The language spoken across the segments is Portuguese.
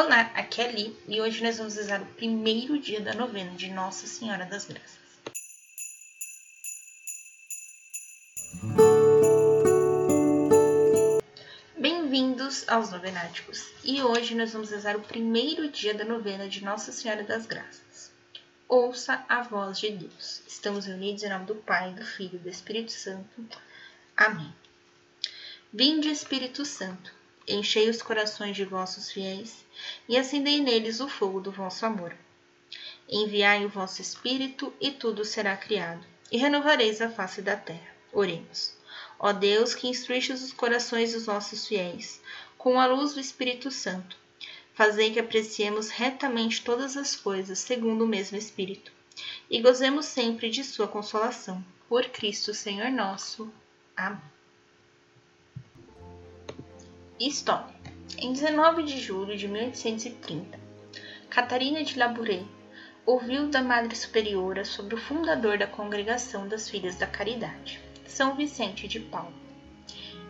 Olá, aqui é Li e hoje nós vamos rezar o primeiro dia da novena de Nossa Senhora das Graças. Bem-vindos aos Novenáticos e hoje nós vamos rezar o primeiro dia da novena de Nossa Senhora das Graças. Ouça a voz de Deus. Estamos reunidos em nome do Pai, do Filho e do Espírito Santo. Amém. Vinde, Espírito Santo enchei os corações de vossos fiéis e acendei neles o fogo do vosso amor. Enviai o vosso Espírito e tudo será criado, e renovareis a face da terra. Oremos. Ó Deus, que instruístes os corações dos vossos fiéis, com a luz do Espírito Santo, fazei que apreciemos retamente todas as coisas segundo o mesmo Espírito, e gozemos sempre de sua consolação. Por Cristo Senhor nosso. Amém. História. Em 19 de julho de 1830, Catarina de Labouré ouviu da Madre Superiora sobre o fundador da Congregação das Filhas da Caridade, São Vicente de Paulo.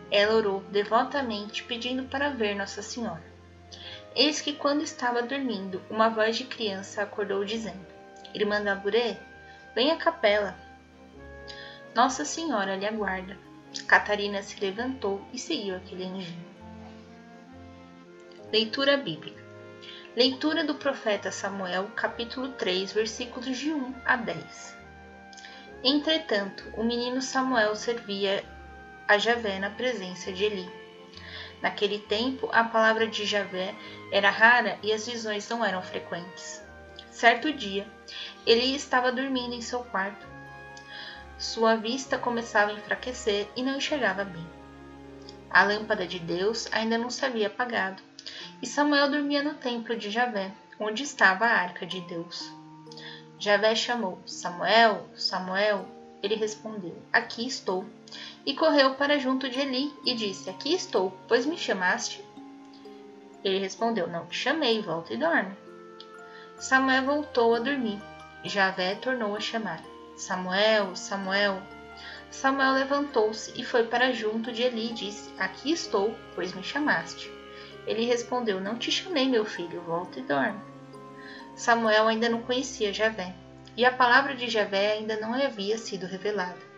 Ela orou devotamente pedindo para ver Nossa Senhora. Eis que, quando estava dormindo, uma voz de criança acordou dizendo: Irmã Labouré, vem à capela. Nossa Senhora lhe aguarda. Catarina se levantou e seguiu aquele anjinho. Leitura bíblica. Leitura do profeta Samuel, capítulo 3, versículos de 1 a 10. Entretanto, o menino Samuel servia a Javé na presença de Eli. Naquele tempo, a palavra de Javé era rara e as visões não eram frequentes. Certo dia, Eli estava dormindo em seu quarto. Sua vista começava a enfraquecer e não enxergava bem. A lâmpada de Deus ainda não se havia apagado e Samuel dormia no templo de Javé, onde estava a arca de Deus. Javé chamou: Samuel, Samuel. Ele respondeu: Aqui estou. E correu para junto de Eli e disse: Aqui estou, pois me chamaste? Ele respondeu: Não te chamei, volta e dorme. Samuel voltou a dormir. Javé tornou a chamar: Samuel, Samuel. Samuel levantou-se e foi para junto de Eli e disse: Aqui estou, pois me chamaste. Ele respondeu: Não te chamei, meu filho, volta e dorme. Samuel ainda não conhecia Javé, e a palavra de Javé ainda não havia sido revelada.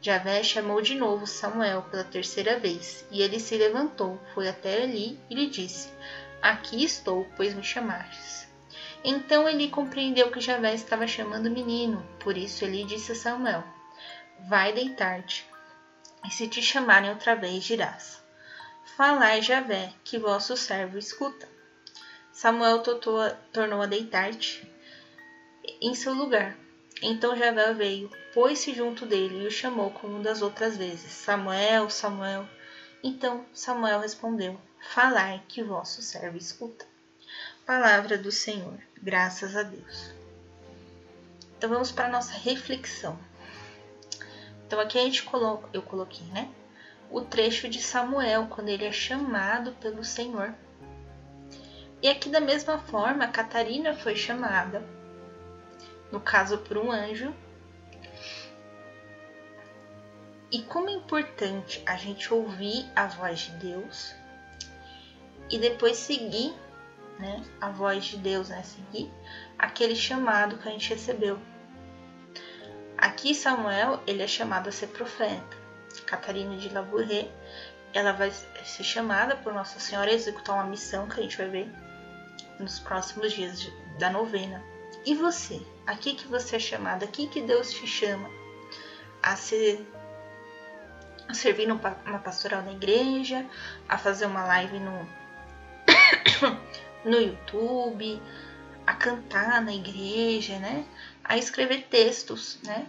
Javé chamou de novo Samuel pela terceira vez, e ele se levantou, foi até ali e lhe disse: Aqui estou, pois me chamastes. Então ele compreendeu que Javé estava chamando o menino, por isso ele disse a Samuel: Vai deitar-te, e se te chamarem outra vez, dirás: Falai, Javé, que vosso servo escuta. Samuel tornou a deitar-te em seu lugar. Então Javé veio, pôs-se junto dele e o chamou como das outras vezes: Samuel, Samuel. Então Samuel respondeu: Falai, que vosso servo escuta. Palavra do Senhor, graças a Deus. Então vamos para a nossa reflexão. Então aqui a gente coloca, eu coloquei, né? O trecho de Samuel, quando ele é chamado pelo Senhor. E aqui, da mesma forma, Catarina foi chamada, no caso por um anjo. E como é importante a gente ouvir a voz de Deus e depois seguir né, a voz de Deus, né, seguir aquele chamado que a gente recebeu. Aqui Samuel ele é chamado a ser profeta. Catarina de Labouré, ela vai ser chamada por Nossa Senhora a executar uma missão que a gente vai ver nos próximos dias da novena. E você? Aqui que você é chamada? Aqui que Deus te chama a ser a servir numa pastoral na igreja, a fazer uma live no no YouTube, a cantar na igreja, né? A escrever textos, né?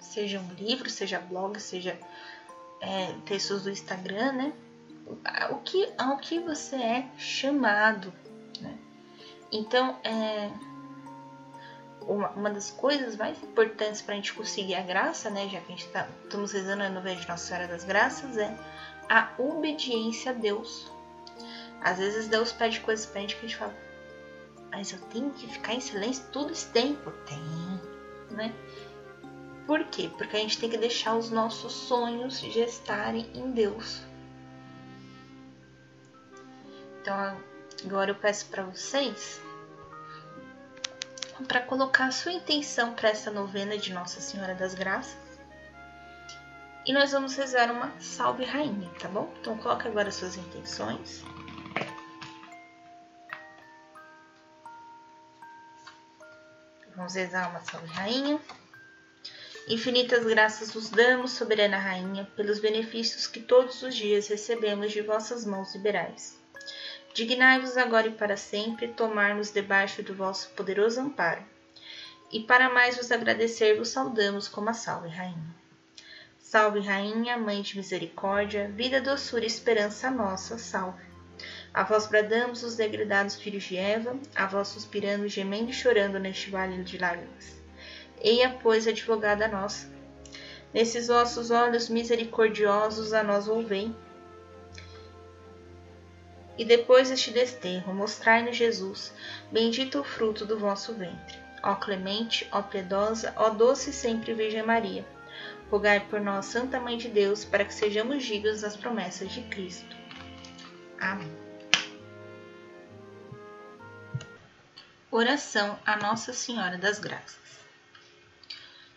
Seja um livro, seja blog, seja é, textos do Instagram, né? O que, ao que você é chamado, né? Então, é, uma, uma das coisas mais importantes para a gente conseguir a graça, né? Já que a gente tá, estamos rezando a novena de Nossa Senhora das Graças, é a obediência a Deus. Às vezes Deus pede coisas pra gente que a gente fala, mas eu tenho que ficar em silêncio todo esse tempo? Tem, né? Por quê? Porque a gente tem que deixar os nossos sonhos gestarem em Deus. Então, Agora eu peço para vocês para colocar a sua intenção para essa novena de Nossa Senhora das Graças. E nós vamos rezar uma Salve Rainha, tá bom? Então coloque agora suas intenções. Vamos rezar uma Salve Rainha. Infinitas graças vos damos, soberana Rainha, pelos benefícios que todos os dias recebemos de vossas mãos liberais. Dignai-vos agora e para sempre tomar-nos debaixo do vosso poderoso amparo. E para mais vos agradecer, vos saudamos como a Salve Rainha. Salve Rainha, Mãe de Misericórdia, vida, doçura e esperança nossa, salve. A vós bradamos os degradados filhos de Eva, a vós suspirando, gemendo e chorando neste vale de lágrimas. Eia, pois, advogada nossa. Nesses vossos olhos misericordiosos a nós volvei. E depois deste desterro, mostrai-nos Jesus, bendito o fruto do vosso ventre. Ó clemente, ó piedosa, ó doce sempre Virgem Maria, rogai por nós, Santa Mãe de Deus, para que sejamos dignos das promessas de Cristo. Amém. Oração a Nossa Senhora das Graças.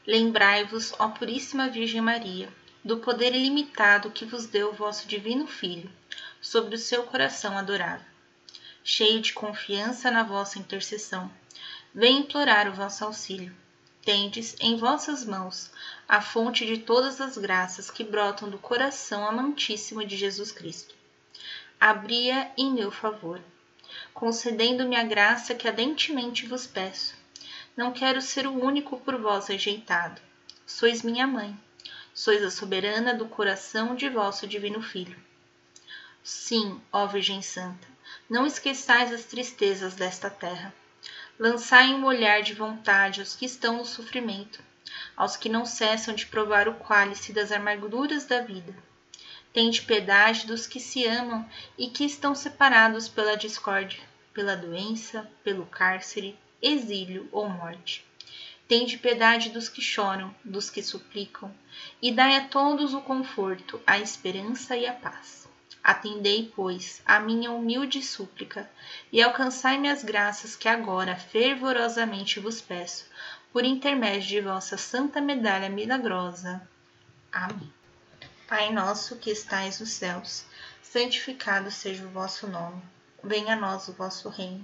Lembrai-vos, ó Puríssima Virgem Maria, do poder ilimitado que vos deu o vosso Divino Filho sobre o seu coração adorável. Cheio de confiança na vossa intercessão, vem implorar o vosso auxílio. Tendes em vossas mãos a fonte de todas as graças que brotam do coração amantíssimo de Jesus Cristo. Abria em meu favor, concedendo-me a graça que ardentemente vos peço não quero ser o único por vós rejeitado. Sois minha mãe. Sois a soberana do coração de vosso divino Filho. Sim, ó Virgem Santa, não esqueçais as tristezas desta terra. Lançai um olhar de vontade aos que estão no sofrimento, aos que não cessam de provar o cálice das amarguras da vida. Tende piedade dos que se amam e que estão separados pela discórdia, pela doença, pelo cárcere, exílio ou morte. Tende piedade dos que choram, dos que suplicam, e dai a todos o conforto, a esperança e a paz. Atendei, pois, a minha humilde súplica, e alcançai-me as graças que agora fervorosamente vos peço, por intermédio de vossa santa medalha milagrosa. Amém. Pai nosso que estais nos céus, santificado seja o vosso nome. Venha a nós o vosso reino.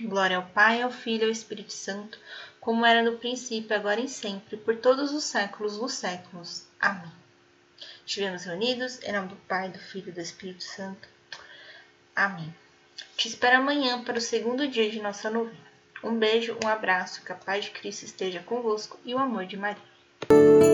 Glória ao Pai, ao Filho e ao Espírito Santo, como era no princípio, agora e sempre, por todos os séculos dos séculos. Amém. Estivemos reunidos em nome do Pai, do Filho e do Espírito Santo. Amém. Te espero amanhã para o segundo dia de nossa novena. Um beijo, um abraço, que a paz de Cristo esteja convosco e o amor de Maria.